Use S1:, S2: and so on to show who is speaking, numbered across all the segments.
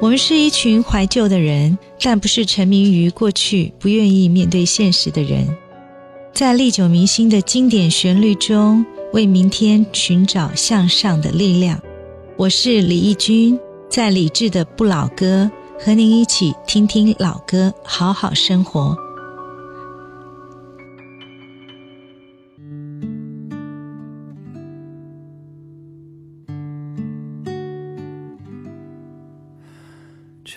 S1: 我们是一群怀旧的人，但不是沉迷于过去、不愿意面对现实的人。在历久弥新的经典旋律中，为明天寻找向上的力量。我是李义君，在理智的不老歌，和您一起听听老歌，好好生活。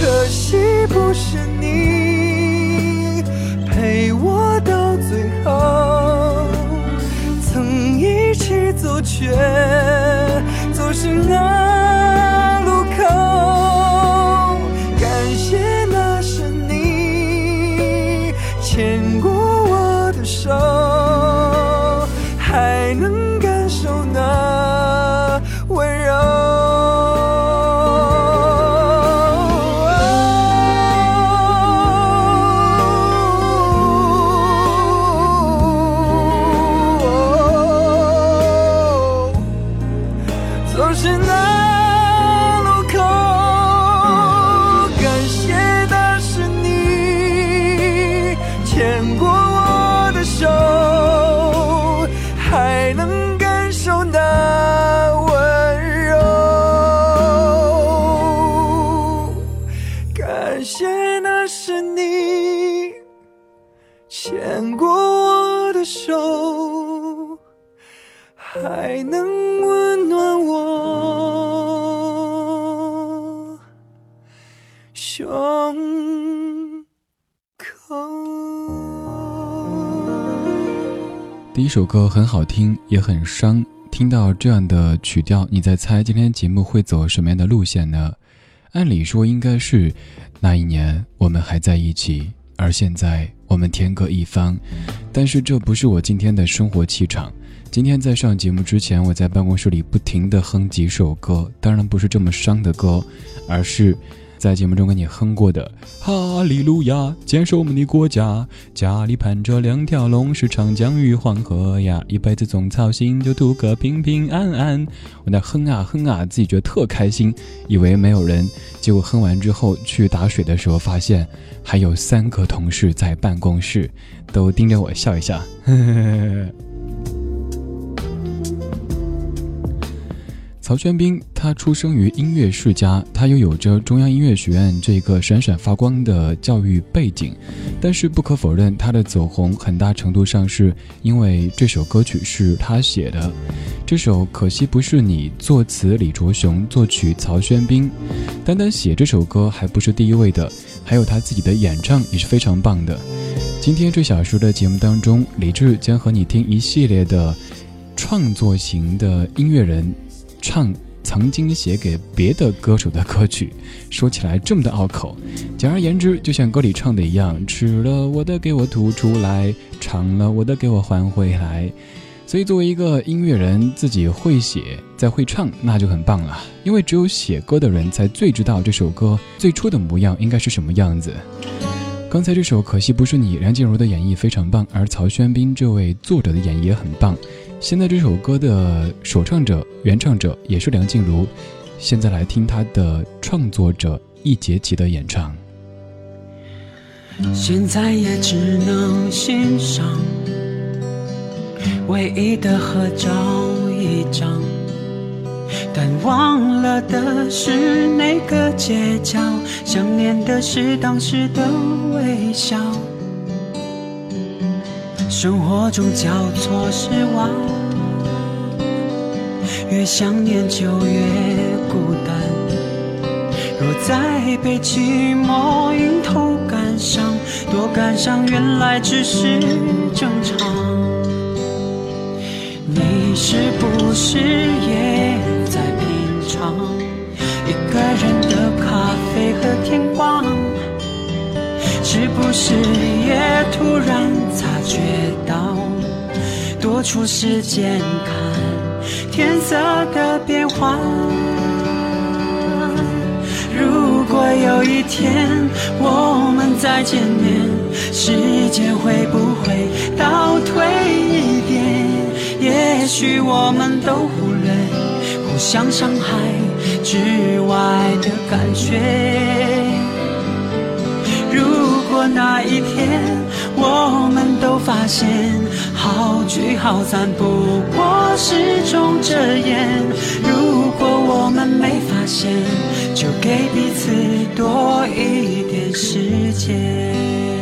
S2: 可惜。不是你陪我到最后，曾一起走却走失那能
S3: 温暖我胸口。
S4: 第一首歌很好听，也很伤。听到这样的曲调，你在猜今天节目会走什么样的路线呢？按理说应该是那一年我们还在一起，而现在我们天各一方。但是这不是我今天的生活气场。今天在上节目之前，我在办公室里不停地哼几首歌，当然不是这么伤的歌，而是。在节目中跟你哼过的《哈利路亚》，坚守我们的国家，家里盘着两条龙，是长江与黄河呀，一辈子总操心，就图个平平安安。我那哼啊哼啊，自己觉得特开心，以为没有人，结果哼完之后去打水的时候，发现还有三个同事在办公室，都盯着我笑一笑。呵呵呵曹轩宾，他出生于音乐世家，他又有着中央音乐学院这个闪闪发光的教育背景，但是不可否认，他的走红很大程度上是因为这首歌曲是他写的。这首《可惜不是你》，作词李卓雄，作曲曹轩宾。单单写这首歌还不是第一位的，还有他自己的演唱也是非常棒的。今天这小时的节目当中，李志将和你听一系列的创作型的音乐人。唱曾经写给别的歌手的歌曲，说起来这么的拗口。简而言之，就像歌里唱的一样：吃了我的给我吐出来，尝了我的给我还回来。所以，作为一个音乐人，自己会写再会唱，那就很棒了。因为只有写歌的人才最知道这首歌最初的模样应该是什么样子。刚才这首《可惜不是你》，梁静茹的演绎非常棒，而曹轩宾这位作者的演绎也很棒。现在这首歌的首唱者、原唱者也是梁静茹。现在来听她的创作者易杰奇的演唱。
S5: 现在也只能欣赏唯一的合照一张，但忘了的是那个街角，想念的是当时的微笑。生活中交错失望，越想念就越孤单。若再被寂寞迎头赶上，多感伤原来只是正常。你是不是也在品尝一个人的咖啡和天光？是不是也突然察觉到，多出时间看天色的变化？如果有一天我们再见面，时间会不会倒退一点？也许我们都忽略互相伤害之外的感觉。那一天，我们都发现，好聚好散不过是种遮掩。如果我们没发现，就给彼此多一点时间。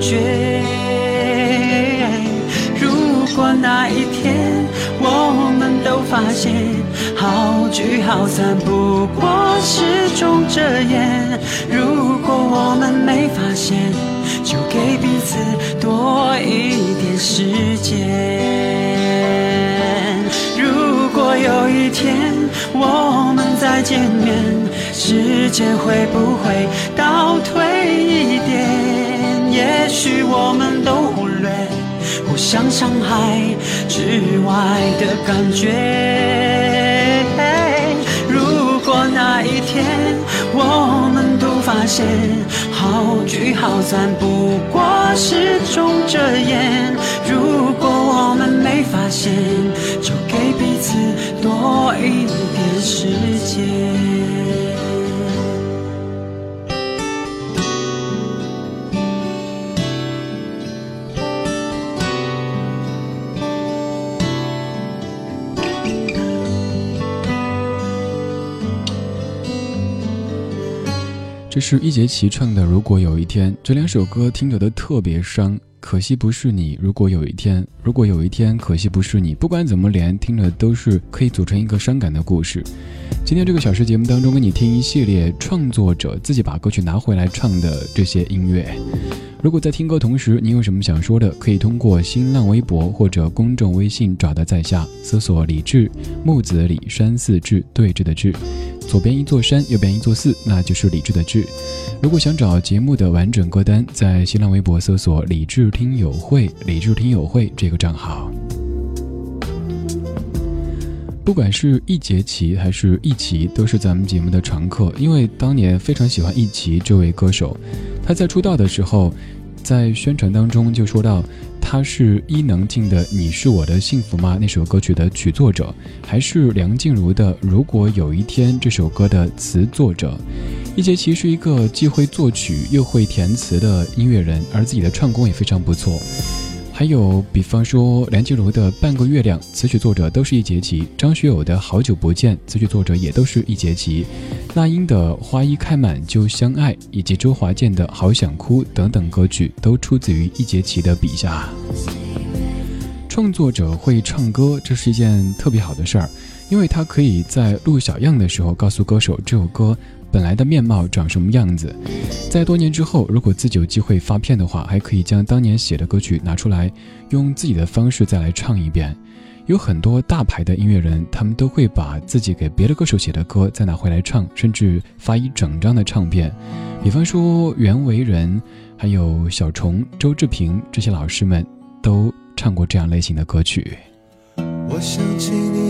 S5: 觉。如果那一天我们都都发现，好聚好散不过是种遮掩。如果我们没发现，就给彼此多一点时间。如果有一天我们再见面，时间会不会倒退一点？也许我们都忽略互相伤害之外的感觉。如果那一天我们都发现好聚好散不过是种遮掩，如果我们没发现，就给彼此多一点时间。
S4: 是一节齐唱的《如果有一天》，这两首歌听着都特别伤。可惜不是你，如果有一天，如果有一天，可惜不是你。不管怎么连，听着都是可以组成一个伤感的故事。今天这个小时节目当中，跟你听一系列创作者自己把歌曲拿回来唱的这些音乐。如果在听歌同时，你有什么想说的，可以通过新浪微博或者公众微信找到在下，搜索李志木子李山寺志对峙的志。左边一座山，右边一座寺，那就是李智的智。如果想找节目的完整歌单，在新浪微博搜索“李智听友会”，李智听友会这个账号。不管是易杰奇还是易奇，都是咱们节目的常客，因为当年非常喜欢易奇这位歌手。他在出道的时候，在宣传当中就说到。他是伊能静的《你是我的幸福吗》那首歌曲的曲作者，还是梁静茹的《如果有一天》这首歌的词作者。易杰奇是一个既会作曲又会填词的音乐人，而自己的唱功也非常不错。还有，比方说梁静茹的《半个月亮》，词曲作者都是一节棋；张学友的《好久不见》，词曲作者也都是一节棋；那英的《花一开满就相爱》，以及周华健的《好想哭》等等歌曲，都出自于一节棋的笔下。创作者会唱歌，这是一件特别好的事儿，因为他可以在录小样的时候告诉歌手这首歌。本来的面貌长什么样子？在多年之后，如果自己有机会发片的话，还可以将当年写的歌曲拿出来，用自己的方式再来唱一遍。有很多大牌的音乐人，他们都会把自己给别的歌手写的歌再拿回来唱，甚至发一整张的唱片。比方说袁惟仁，还有小虫、周志平这些老师们，都唱过这样类型的歌曲。
S6: 我想起你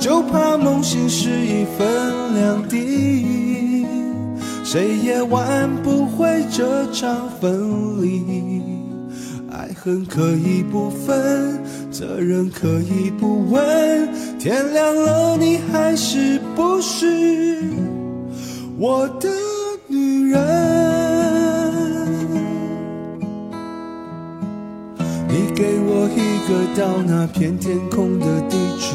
S6: 就怕梦醒时一分两地，谁也挽不回这场分离。爱恨可以不分，责任可以不问，天亮了你还是不是我的女人？你给我一个到那片天空的地址。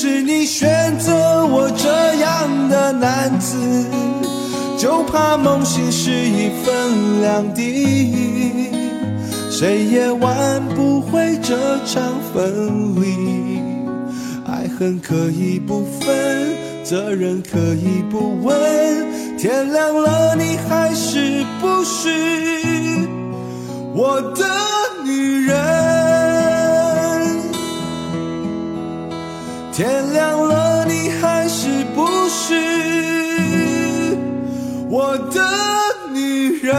S6: 是你选择我这样的男子，就怕梦醒时已分两地，谁也挽不回这场分离。爱恨可以不分，责任可以不问，天亮了你还是不是我的女人？天亮了，你还是不是我的女人？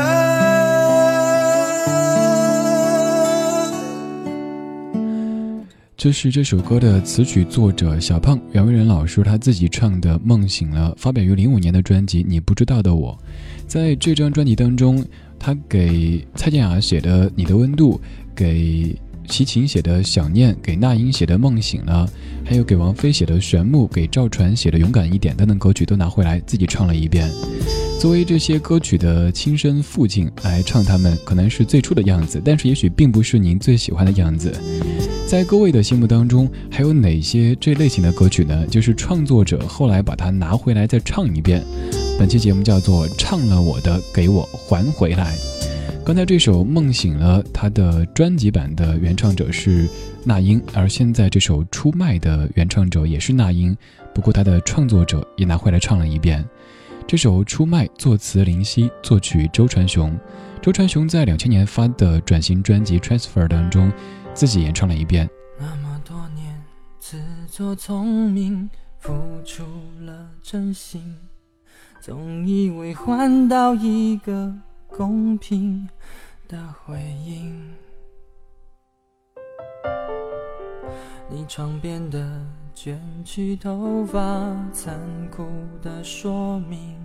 S4: 这是这首歌的词曲作者小胖袁惟仁老师他自己唱的《梦醒了》，发表于零五年的专辑《你不知道的我》。在这张专辑当中，他给蔡健雅写的《你的温度》，给。齐秦写的《想念》，给那英写的《梦醒了》，还有给王菲写的《玄木》，给赵传写的《勇敢一点》等等歌曲都拿回来自己唱了一遍。作为这些歌曲的亲生父亲来唱，他们可能是最初的样子，但是也许并不是您最喜欢的样子。在各位的心目当中，还有哪些这类型的歌曲呢？就是创作者后来把它拿回来再唱一遍。本期节目叫做《唱了我的，给我还回来》。刚才这首《梦醒了》，它的专辑版的原唱者是那英，而现在这首《出卖》的原唱者也是那英，不过他的创作者也拿回来唱了一遍。这首《出卖》作词林夕，作曲周传雄。周传雄在两千年发的转型专辑《Transfer》当中，自己演唱了一遍。
S3: 那么多年自作聪明，付出了真心，总以为换到一个。公平的回应，你床边的卷曲头发，残酷的说明，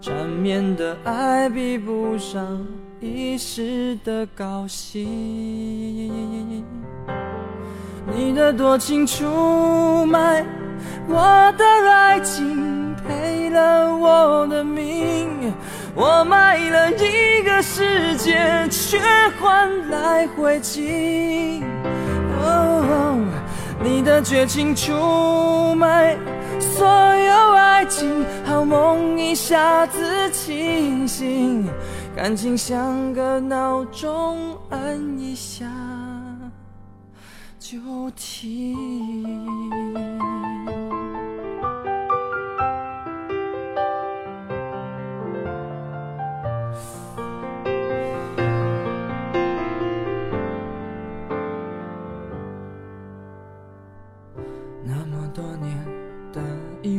S3: 缠绵的爱比不上一时的高兴。你的多情出卖我的爱情，赔了我的命。我卖了一个世界，却换来灰烬。你的绝情出卖所有爱情，好梦一下子清醒，感情像个闹钟，按一下就停。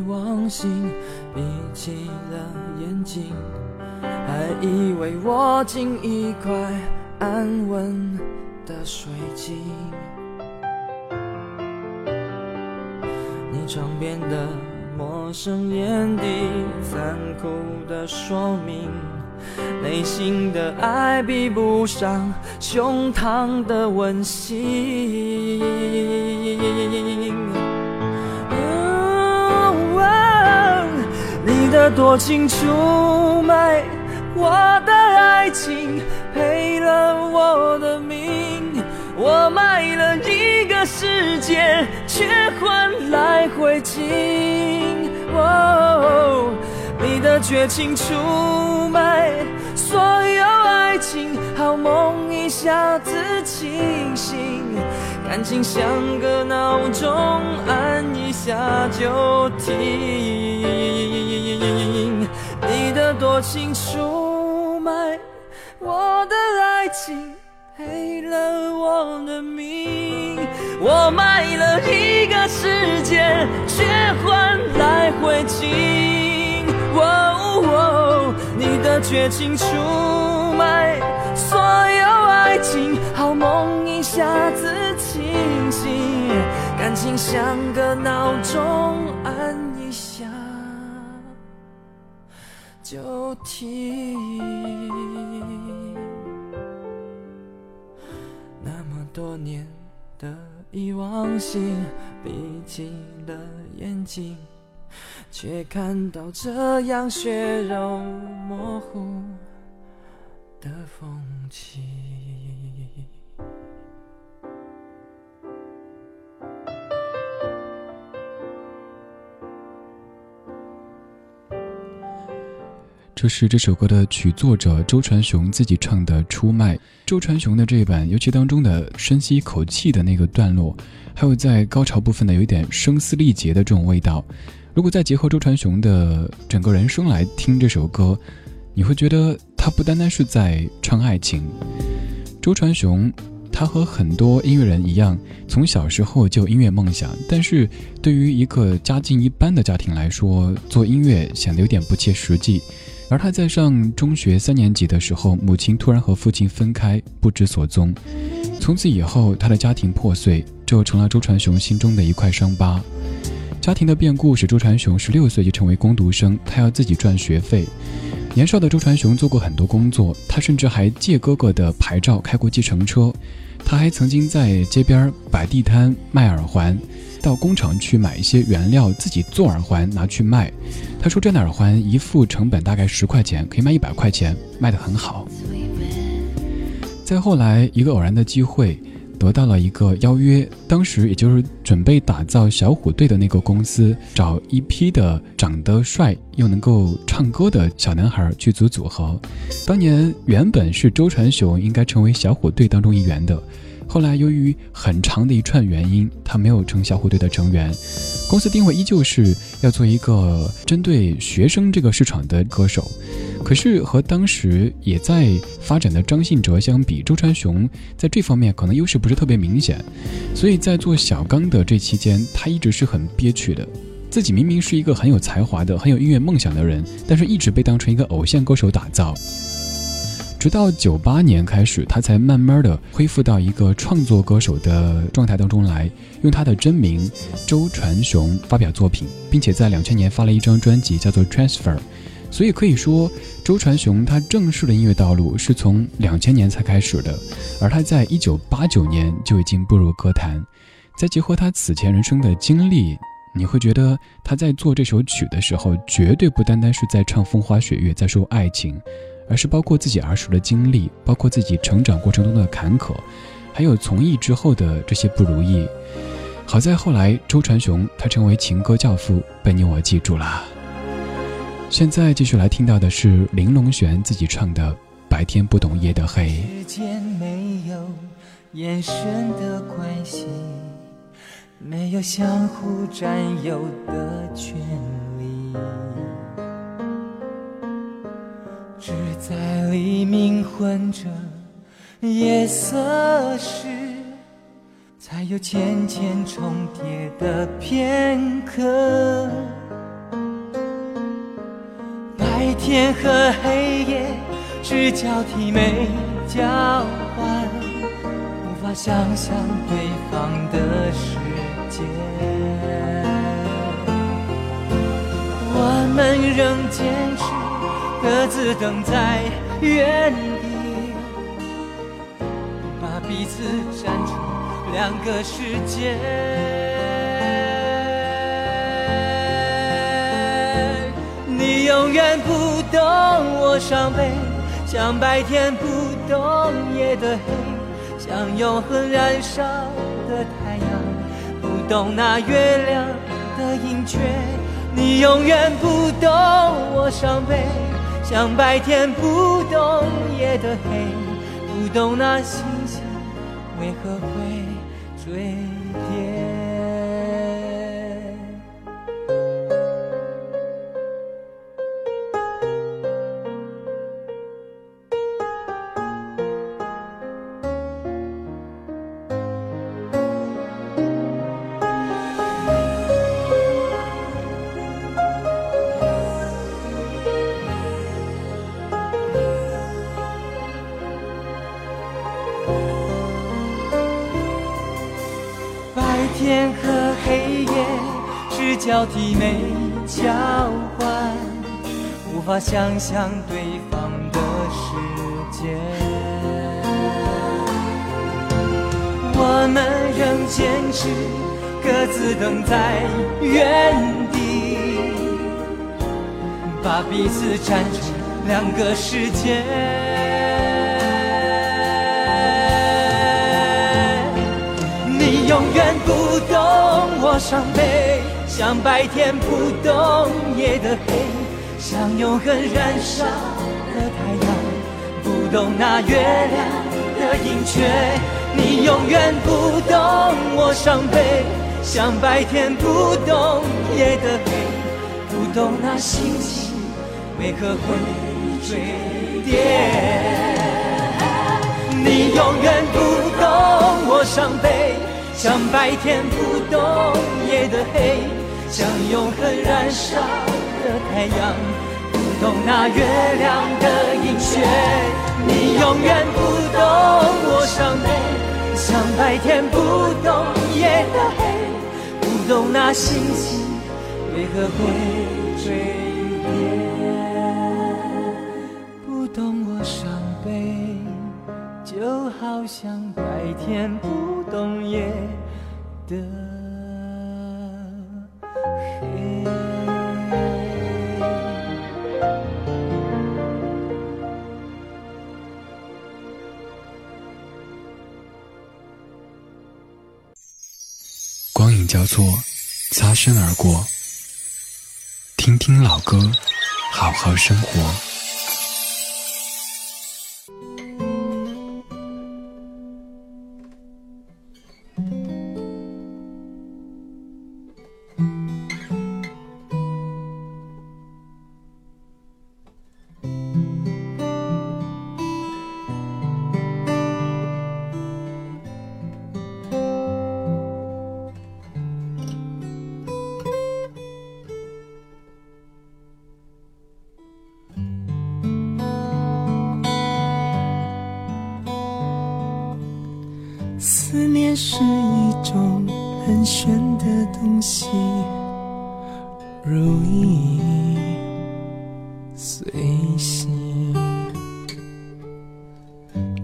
S3: 忘形闭起了眼睛，还以为握紧一块安稳的水晶。你床边的陌生眼底，残酷的说明，内心的爱比不上胸膛的温馨。多情出卖我的爱情，赔了我的命。我卖了一个世界，却换来灰烬。你的绝情出卖所有爱情，好梦一下子清醒，感情像个闹钟，按一下就停。你的多情出卖我的爱情赔了我的命。我卖了一个世界，却换来灰烬。哦，你的绝情出卖所有爱情，好梦一下子感情像个闹钟，按一下就停。那么多年的遗忘性，闭起了眼睛。却看到这样血肉模糊的风景。
S4: 这是这首歌的曲作者周传雄自己唱的《出卖》。周传雄的这一版，尤其当中的深吸一口气的那个段落，还有在高潮部分的有一点声嘶力竭的这种味道。如果再结合周传雄的整个人生来听这首歌，你会觉得他不单单是在唱爱情。周传雄，他和很多音乐人一样，从小时候就音乐梦想，但是对于一个家境一般的家庭来说，做音乐显得有点不切实际。而他在上中学三年级的时候，母亲突然和父亲分开，不知所踪。从此以后，他的家庭破碎，就成了周传雄心中的一块伤疤。家庭的变故使周传雄十六岁就成为工读生，他要自己赚学费。年少的周传雄做过很多工作，他甚至还借哥哥的牌照开过计程车。他还曾经在街边摆地摊卖耳环，到工厂去买一些原料自己做耳环拿去卖。他说这样的耳环一副成本大概十块钱，可以卖一百块钱，卖得很好。再后来一个偶然的机会。得到了一个邀约，当时也就是准备打造小虎队的那个公司，找一批的长得帅又能够唱歌的小男孩去组组合。当年原本是周传雄应该成为小虎队当中一员的，后来由于很长的一串原因，他没有成小虎队的成员。公司定位依旧是要做一个针对学生这个市场的歌手。可是和当时也在发展的张信哲相比，周传雄在这方面可能优势不是特别明显，所以在做小刚的这期间，他一直是很憋屈的。自己明明是一个很有才华的、很有音乐梦想的人，但是一直被当成一个偶像歌手打造。直到九八年开始，他才慢慢的恢复到一个创作歌手的状态当中来，用他的真名周传雄发表作品，并且在两千年发了一张专辑，叫做《Transfer》。所以可以说，周传雄他正式的音乐道路是从两千年才开始的，而他在一九八九年就已经步入歌坛。再结合他此前人生的经历，你会觉得他在做这首曲的时候，绝对不单单是在唱风花雪月，在说爱情，而是包括自己儿时的经历，包括自己成长过程中的坎坷，还有从艺之后的这些不如意。好在后来，周传雄他成为情歌教父，被你我记住了。现在继续来听到的是林隆璇自己唱的《白天不懂夜的黑》。
S3: 之间没有眼神的关系，没有相互占有的权利，只在黎明混着夜色时，才有渐渐重叠的片刻。白天和黑夜只交替没交换，无法想象对方的世界。我们仍坚持各自等在原地，把彼此站成两个世界。你永远不懂我伤悲，像白天不懂夜的黑，像永恒燃烧的太阳，不懂那月亮的盈缺。你永远不懂我伤悲，像白天不懂夜的黑，不懂那星星为何会坠。想象对方的世界。我们仍坚持各自等在原地，把彼此站成两个世界。你永远不懂我伤悲，像白天不懂夜的黑，像永恒燃烧的太阳，不懂那月亮的盈缺。你永远不懂我伤悲，像白天不懂夜的黑，不懂那星星为何会坠跌。你永远不懂我伤悲。像白天不懂夜的黑，像永恒燃烧的太阳，不懂那月亮的盈缺。你永远不懂我伤悲，像白天不懂夜的黑，不懂那星星为何会坠跌，不懂我伤悲，就好像白天不。懂夜的
S4: 叫做，擦身而过。听听老歌，好好生活。
S3: 很玄的东西，如影随形，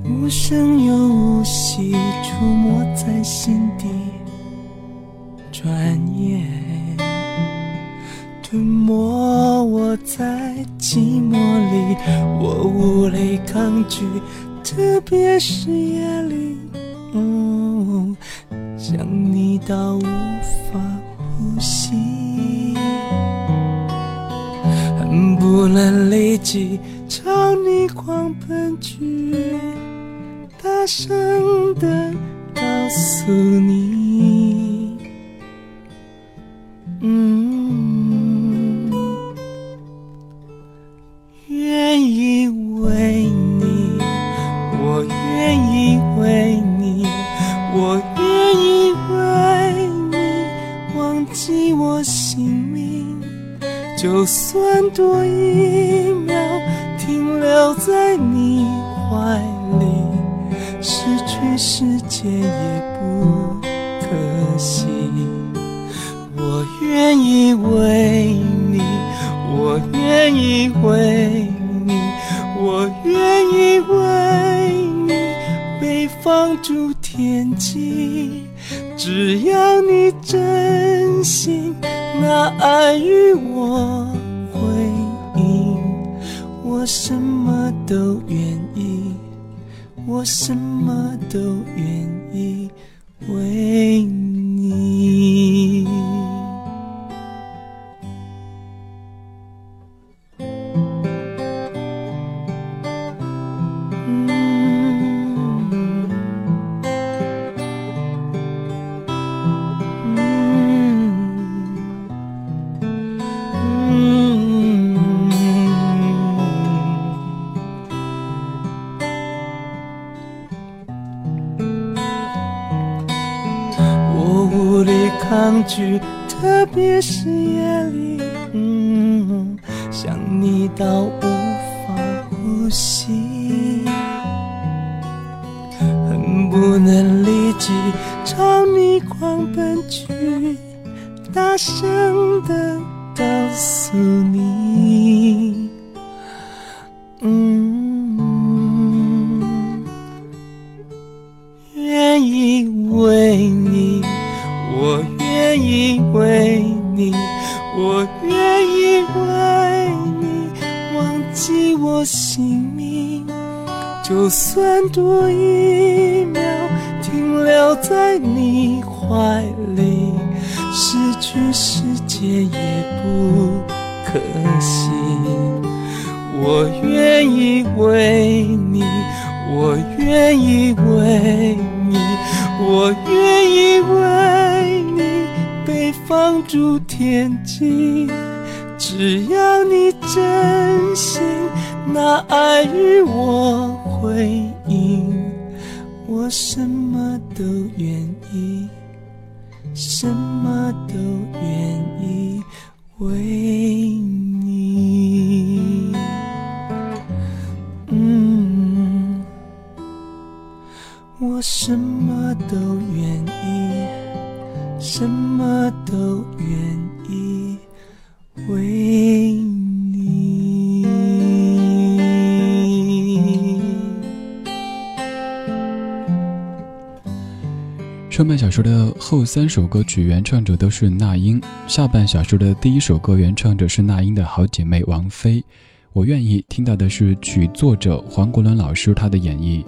S3: 无声又无息，触摸在心底，转眼吞没我在寂寞里，我无力抗拒，特别是夜。只要你真心拿爱与我回应，我什么都愿意，我什么都愿意为你。我愿意为你被放逐天际，只要你真心拿爱与我。回应，我什么都愿意，什么都愿意为你。我什么都愿意，什么都愿意为。
S4: 上半小说的后三首歌曲原唱者都是那英，下半小说的第一首歌原唱者是那英的好姐妹王菲。我愿意听到的是曲作者黄国伦老师他的演绎。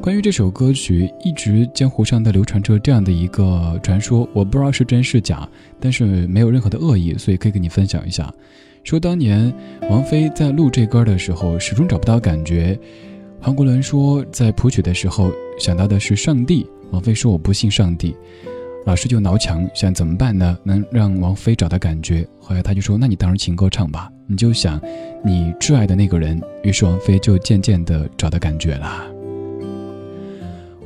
S4: 关于这首歌曲，一直江湖上的流传着这样的一个传说，我不知道是真是假，但是没有任何的恶意，所以可以跟你分享一下。说当年王菲在录这歌的时候，始终找不到感觉。黄国伦说，在谱曲的时候想到的是上帝。王菲说：“我不信上帝。”老师就挠墙，想怎么办呢？能让王菲找到感觉。后来他就说：“那你当然情歌唱吧，你就想你挚爱的那个人。”于是王菲就渐渐地找到感觉了。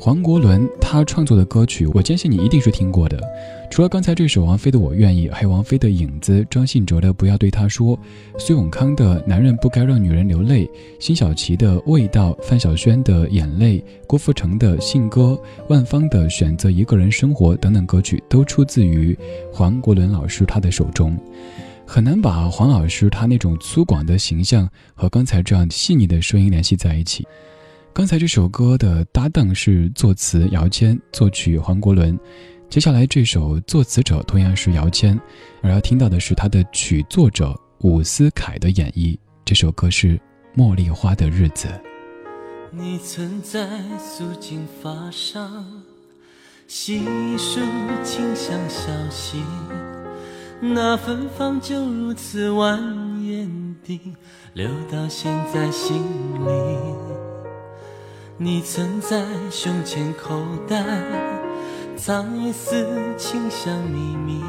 S4: 黄国伦他创作的歌曲，我坚信你一定是听过的。除了刚才这首王菲的《我愿意》，还有王菲的《影子》，张信哲的《不要对他说》，苏永康的《男人不该让女人流泪》，辛晓琪的《味道》，范晓萱的《眼泪》，郭富城的《信鸽》，万芳的《选择一个人生活》等等歌曲，都出自于黄国伦老师他的手中。很难把黄老师他那种粗犷的形象和刚才这样细腻的声音联系在一起。刚才这首歌的搭档是作词姚谦，作曲黄国伦。接下来这首作词者同样是姚谦，而要听到的是他的曲作者伍思凯的演绎。这首歌是《茉莉花的日子》。
S3: 你曾在素净发上细数清香小溪，那芬芳就如此蜿蜒地流到现在心里。你曾在胸前口袋藏一丝清香秘密，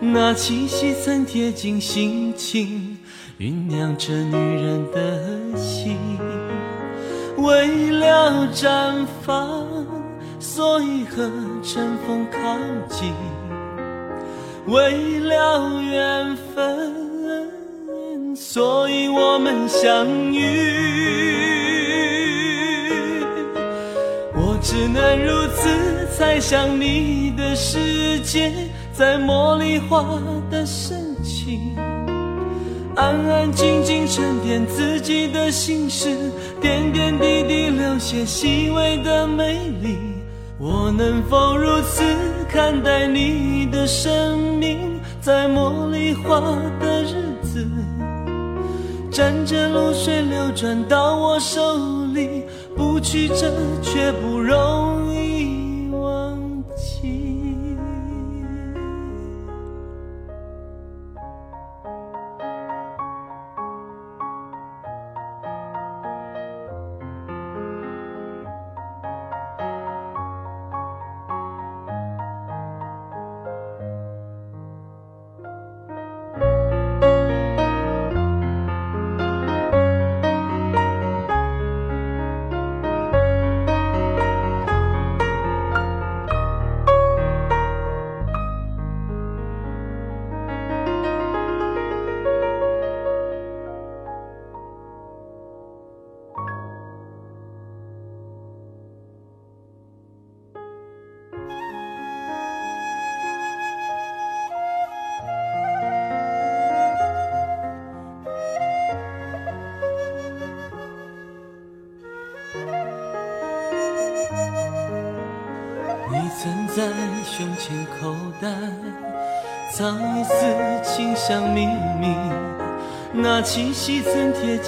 S3: 那气息曾贴近心情，酝酿着女人的心。为了绽放，所以和尘封靠近；为了缘分，所以我们相遇。能如此猜想你的世界，在茉莉花的深情，安安静静沉淀自己的心事，点点滴滴留下细微的美丽。我能否如此看待你的生命，在茉莉花的日子，沾着露水流转到我手里。不曲折，却不容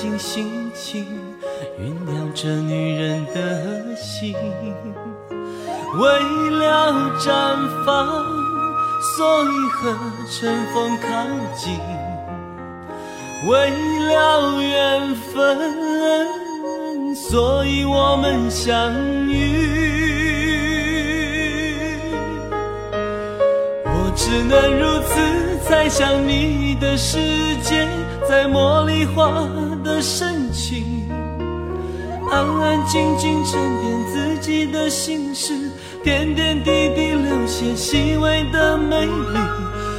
S6: 星星静静沉淀自己的心事，点点滴滴留下细微的美丽。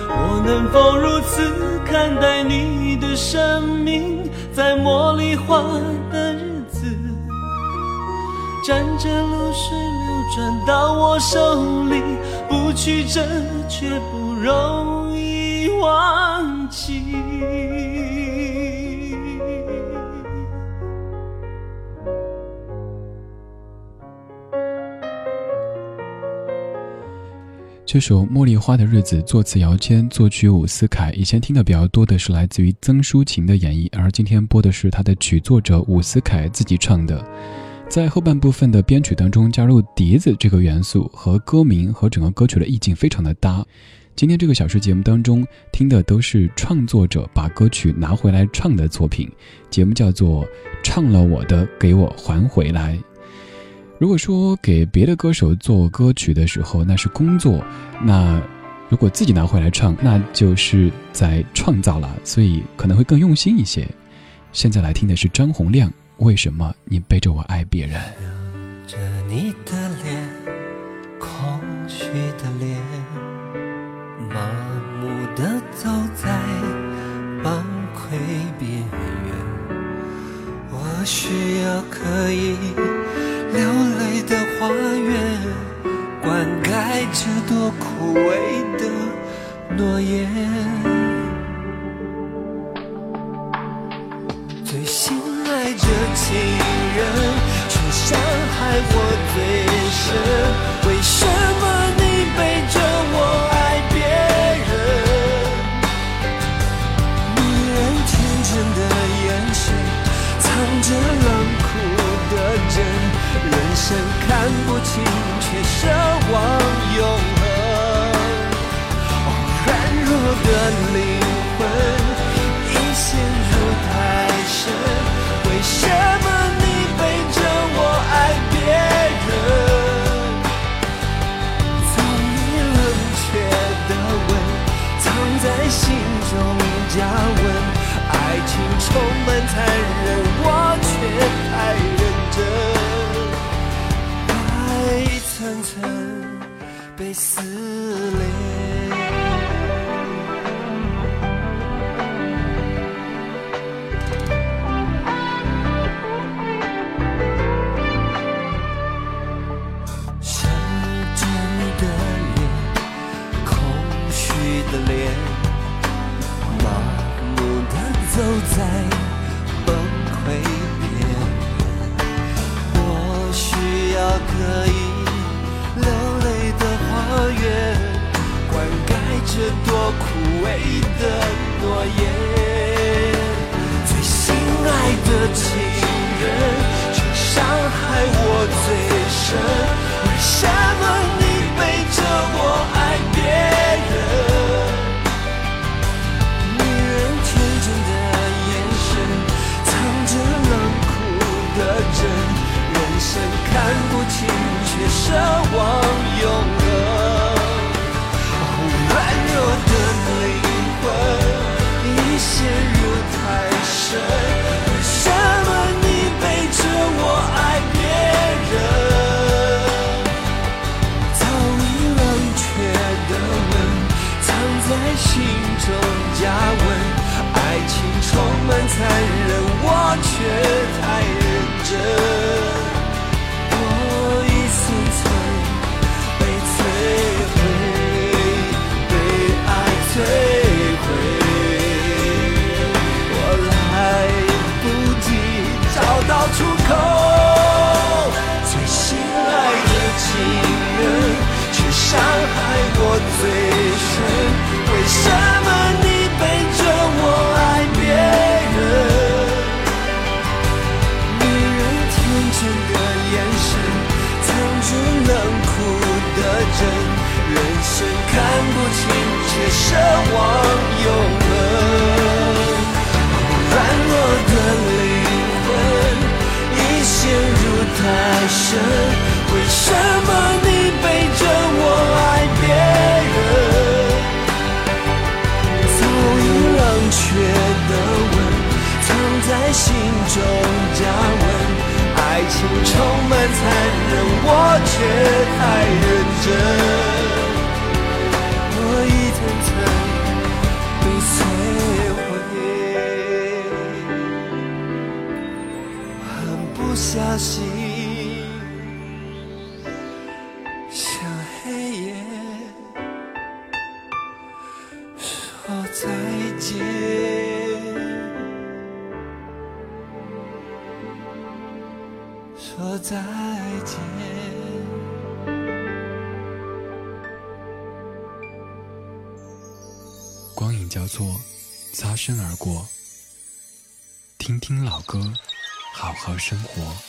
S6: 我能否如此看待你的生命，在茉莉花的日子，沾着露水流转到我手里，不曲折却不。容易忘记。
S4: 这首《茉莉花的日子》作词姚谦，作曲伍思凯。以前听的比较多的是来自于曾淑琴的演绎，而今天播的是他的曲作者伍思凯自己唱的。在后半部分的编曲当中加入笛子这个元素，和歌名和整个歌曲的意境非常的搭。今天这个小时节目当中听的都是创作者把歌曲拿回来唱的作品，节目叫做《唱了我的给我还回来》。如果说给别的歌手做歌曲的时候那是工作，那如果自己拿回来唱，那就是在创造了，所以可能会更用心一些。现在来听的是张洪亮，为什么你背着我爱别人？
S6: 着你的脸，空虚的脸。麻木的走在崩溃边缘，我需要可以的花园，灌溉这朵枯萎的诺言。最心爱着情人，却伤害我最深，为的灵魂已陷入太深，为什么你背着我爱别人？早已冷却的吻，藏在心中加温。爱情充满残忍，的诺言最心爱的情人却伤害我最深。为什么你背着我爱别人？女人？天真的眼神藏着冷酷的针人生看不清却奢望。用假吻，爱情充满残忍，我却太认真。我一次次被摧毁，被
S4: 爱摧毁，我来不及找到出口。最心爱的情
S6: 人，却伤害我最。看不清，却奢望永恒。软弱的灵魂已陷入太深，为什么你背着我爱别人？早已冷却的吻，藏在心中加温。爱情充满残忍，我却太认真。不小心向黑夜说再见。说再见。光影交错，擦身而过。听听老歌，和生活。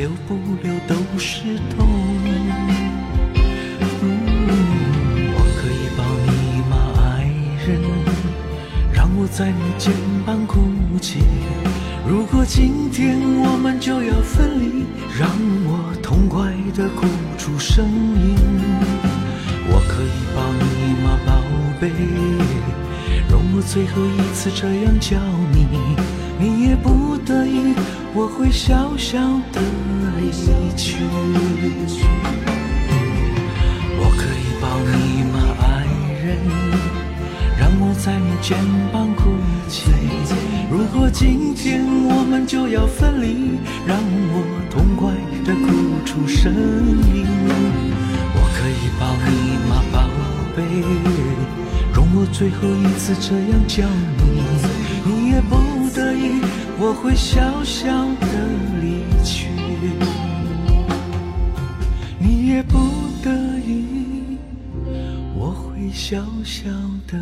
S6: 留不留都是痛。我可以抱你吗，爱人？让我在你肩膀哭泣。如果今天我们就要分离，让我痛快的哭出声音。我可以抱你吗，宝贝？容我最后一次这样叫你，你也不得已，我会小小的离去。我可以抱你吗，爱人？让我在你肩膀哭泣。如果今天我们就要分离，让我痛快的哭出声音。我可以抱你吗，宝贝？容我最后一次这样叫你，
S5: 我会小小的离去，你也不得已，我会小小的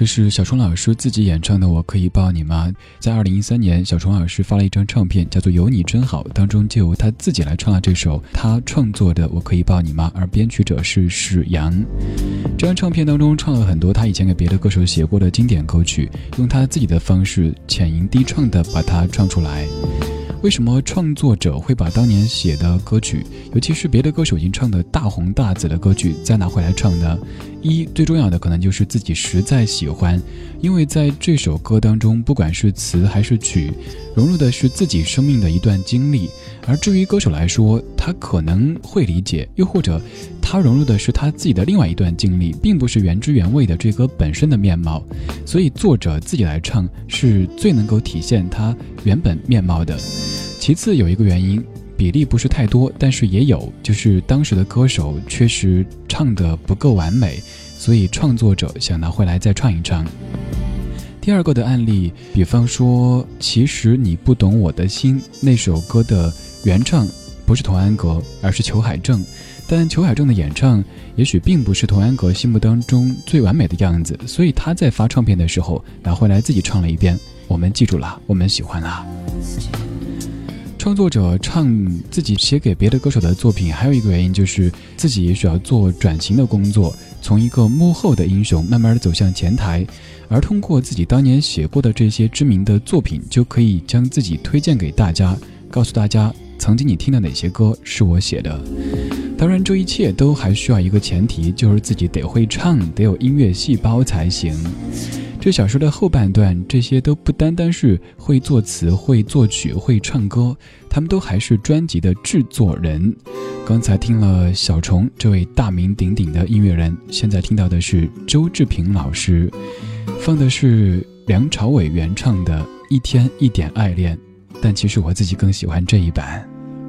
S4: 这是小虫老师自己演唱的《我可以抱你吗》。在二零一三年，小虫老师发了一张唱片，叫做《有你真好》，当中就由他自己来唱了这首他创作的《我可以抱你吗》，而编曲者是史阳。这张唱片当中唱了很多他以前给别的歌手写过的经典歌曲，用他自己的方式浅吟低唱的把它唱出来。为什么创作者会把当年写的歌曲，尤其是别的歌手已经唱的大红大紫的歌曲，再拿回来唱呢？一最重要的可能就是自己实在喜欢，因为在这首歌当中，不管是词还是曲，融入的是自己生命的一段经历。而至于歌手来说，他可能会理解，又或者他融入的是他自己的另外一段经历，并不是原汁原味的这歌本身的面貌。所以作者自己来唱，是最能够体现他原本面貌的。其次有一个原因，比例不是太多，但是也有，就是当时的歌手确实唱得不够完美，所以创作者想拿回来再唱一唱。第二个的案例，比方说，其实你不懂我的心那首歌的原唱不是童安格，而是裘海正，但裘海正的演唱也许并不是童安格心目当中最完美的样子，所以他在发唱片的时候拿回来自己唱了一遍，我们记住了，我们喜欢了。创作者唱自己写给别的歌手的作品，还有一个原因就是自己也需要做转型的工作，从一个幕后的英雄慢慢的走向前台，而通过自己当年写过的这些知名的作品，就可以将自己推荐给大家，告诉大家曾经你听的哪些歌是我写的。当然，这一切都还需要一个前提，就是自己得会唱，得有音乐细胞才行。这小说的后半段，这些都不单单是会作词、会作曲、会唱歌，他们都还是专辑的制作人。刚才听了小虫这位大名鼎鼎的音乐人，现在听到的是周志平老师，放的是梁朝伟原唱的《一天一点爱恋》，但其实我自己更喜欢这一版。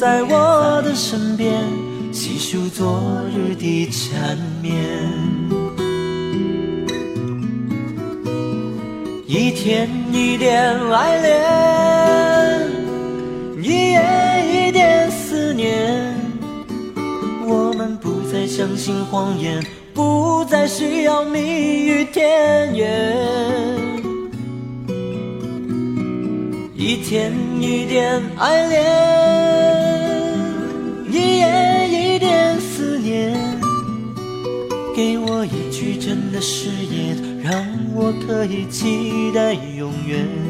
S5: 在我的身边，细数昨日的缠绵？一天一点爱恋，一夜一点思念。我们不再相信谎言，不再需要蜜语甜言。一天一点爱恋，一夜一点思念。给我一句真的誓言。让我可以期待永远。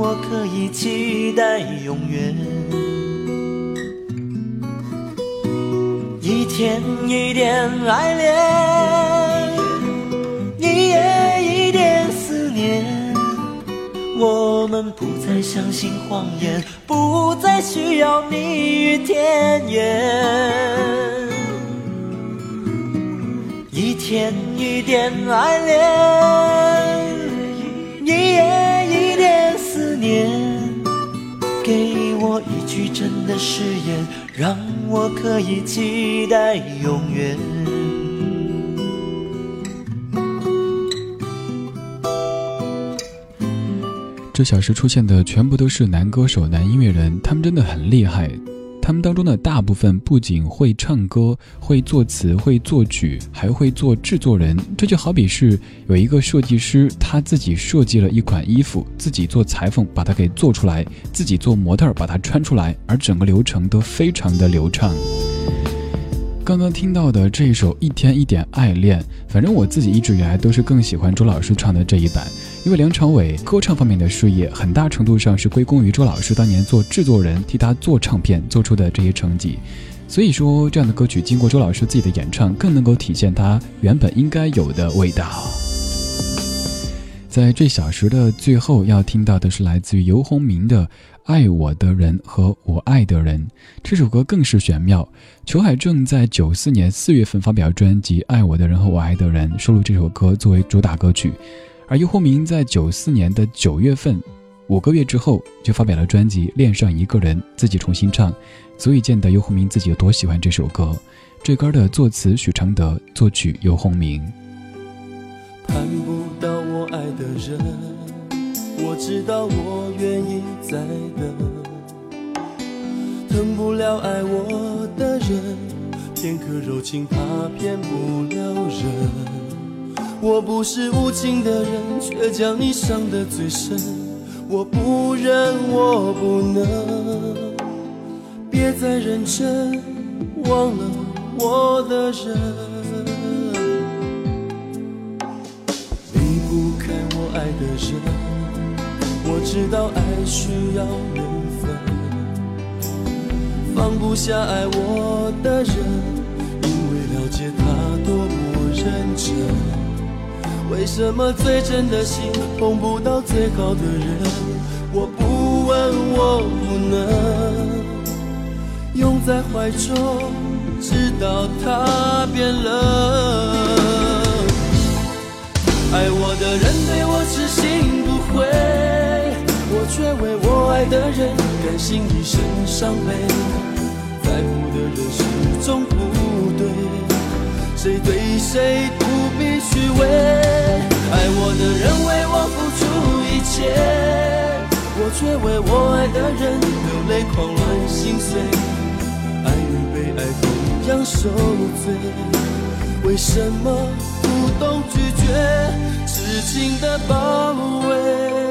S5: 我可以期待永远。一天一点爱恋，一夜一点思念，我们不再相信谎言，不再需要蜜语甜言。一天一点爱恋，的誓言，让我可以期待永远。
S4: 这小时出现的全部都是男歌手、男音乐人，他们真的很厉害。他们当中的大部分不仅会唱歌、会作词、会作曲，还会做制作人。这就好比是有一个设计师，他自己设计了一款衣服，自己做裁缝把它给做出来，自己做模特把它穿出来，而整个流程都非常的流畅。刚刚听到的这一首《一天一点爱恋》，反正我自己一直以来都是更喜欢周老师唱的这一版，因为梁朝伟歌唱方面的事业很大程度上是归功于周老师当年做制作人替他做唱片做出的这些成绩，所以说这样的歌曲经过周老师自己的演唱，更能够体现他原本应该有的味道。在这小时的最后要听到的是来自于游鸿明的《爱我的人和我爱的人》，这首歌更是玄妙。裘海正在九四年四月份发表专辑《爱我的人和我爱的人》，收录这首歌作为主打歌曲。而游鸿明在九四年的九月份，五个月之后就发表了专辑《恋上一个人》，自己重新唱，足以见得游鸿明自己有多喜欢这首歌。这歌的作词许常德，作曲游鸿明。
S6: 盼不到我爱的人，我知道我愿意再等。疼不了爱我的人，片刻柔情怕骗不了人。我不是无情的人，却将你伤得最深。我不忍，我不能，别再认真，忘了我的人。离不开我爱的人，我知道爱需要缘分。放不下爱我的人，因为了解他多么认真。为什么最真的心碰不到最好的人？我不问，我不能拥在怀中，直到他变冷。爱我的人对我痴心不悔，我却为我爱的人甘心一生伤悲。在乎的人始终不对，谁对谁不虚伪。爱我的人为我付出一切，我却为我爱的人流泪狂乱心碎。爱与被爱同样受罪，为什么不懂拒绝痴情的包围？